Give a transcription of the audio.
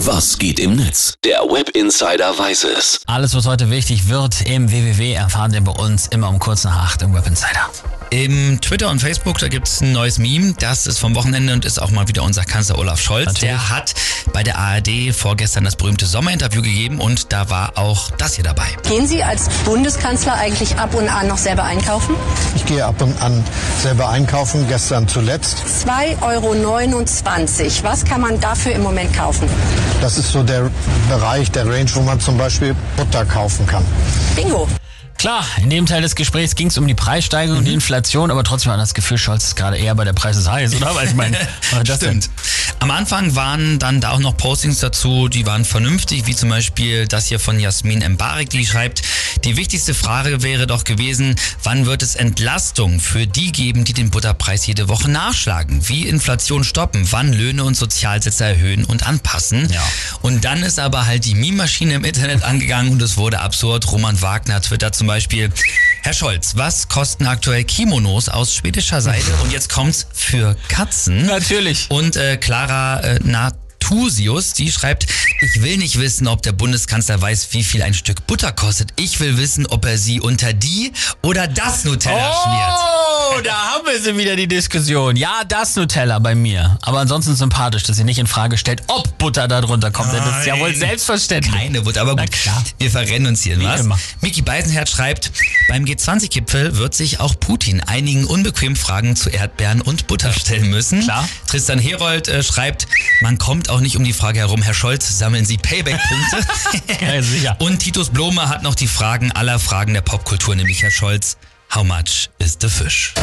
Was geht im Netz? Der Web Insider weiß es. Alles, was heute wichtig wird im WWW, erfahren Sie bei uns immer um kurz nach acht im Web Insider. Im Twitter und Facebook, da gibt es ein neues Meme. Das ist vom Wochenende und ist auch mal wieder unser Kanzler Olaf Scholz. Natürlich. Der hat bei der ARD vorgestern das berühmte Sommerinterview gegeben und da war auch das hier dabei. Gehen Sie als Bundeskanzler eigentlich ab und an noch selber einkaufen? Ich gehe ab und an selber einkaufen, gestern zuletzt. 2,29 Euro. Was kann man dafür im Moment kaufen? Das ist so der Bereich, der Range, wo man zum Beispiel Butter kaufen kann. Bingo. Klar, in dem Teil des Gesprächs ging es um die Preissteigerung und die Inflation, aber trotzdem hat das Gefühl, Scholz ist gerade eher bei der Preis ist heiß, oder? Weil ich meine, was ist das denn? Am Anfang waren dann da auch noch Postings dazu, die waren vernünftig, wie zum Beispiel das hier von Jasmin Embarek, die schreibt, die wichtigste Frage wäre doch gewesen, wann wird es Entlastung für die geben, die den Butterpreis jede Woche nachschlagen? Wie Inflation stoppen? Wann Löhne und Sozialsätze erhöhen und anpassen? Ja. Und dann ist aber halt die Meme-Maschine im Internet angegangen und es wurde absurd. Roman Wagner twittert zum Beispiel, Herr Scholz, was kosten aktuell Kimonos aus schwedischer Seite? Und jetzt kommt's für Katzen. Natürlich. Und äh, Clara äh, Natusius, die schreibt, ich will nicht wissen, ob der Bundeskanzler weiß, wie viel ein Stück Butter kostet. Ich will wissen, ob er sie unter die oder das Nutella schmiert. Oh, da sie wieder, die Diskussion. Ja, das Nutella bei mir. Aber ansonsten sympathisch, dass sie nicht in Frage stellt, ob Butter da drunter kommt. Denn das ist ja wohl selbstverständlich. Keine Butter, aber gut, klar. wir verrennen uns hier in Wie was. immer. Beisenherz schreibt, beim G20-Gipfel wird sich auch Putin einigen unbequemen Fragen zu Erdbeeren und Butter stellen müssen. Klar. Tristan Herold äh, schreibt, man kommt auch nicht um die Frage herum, Herr Scholz, sammeln Sie Payback-Punkte? Ja, sicher. Und Titus Blome hat noch die Fragen aller Fragen der Popkultur, nämlich Herr Scholz, How much is the fish?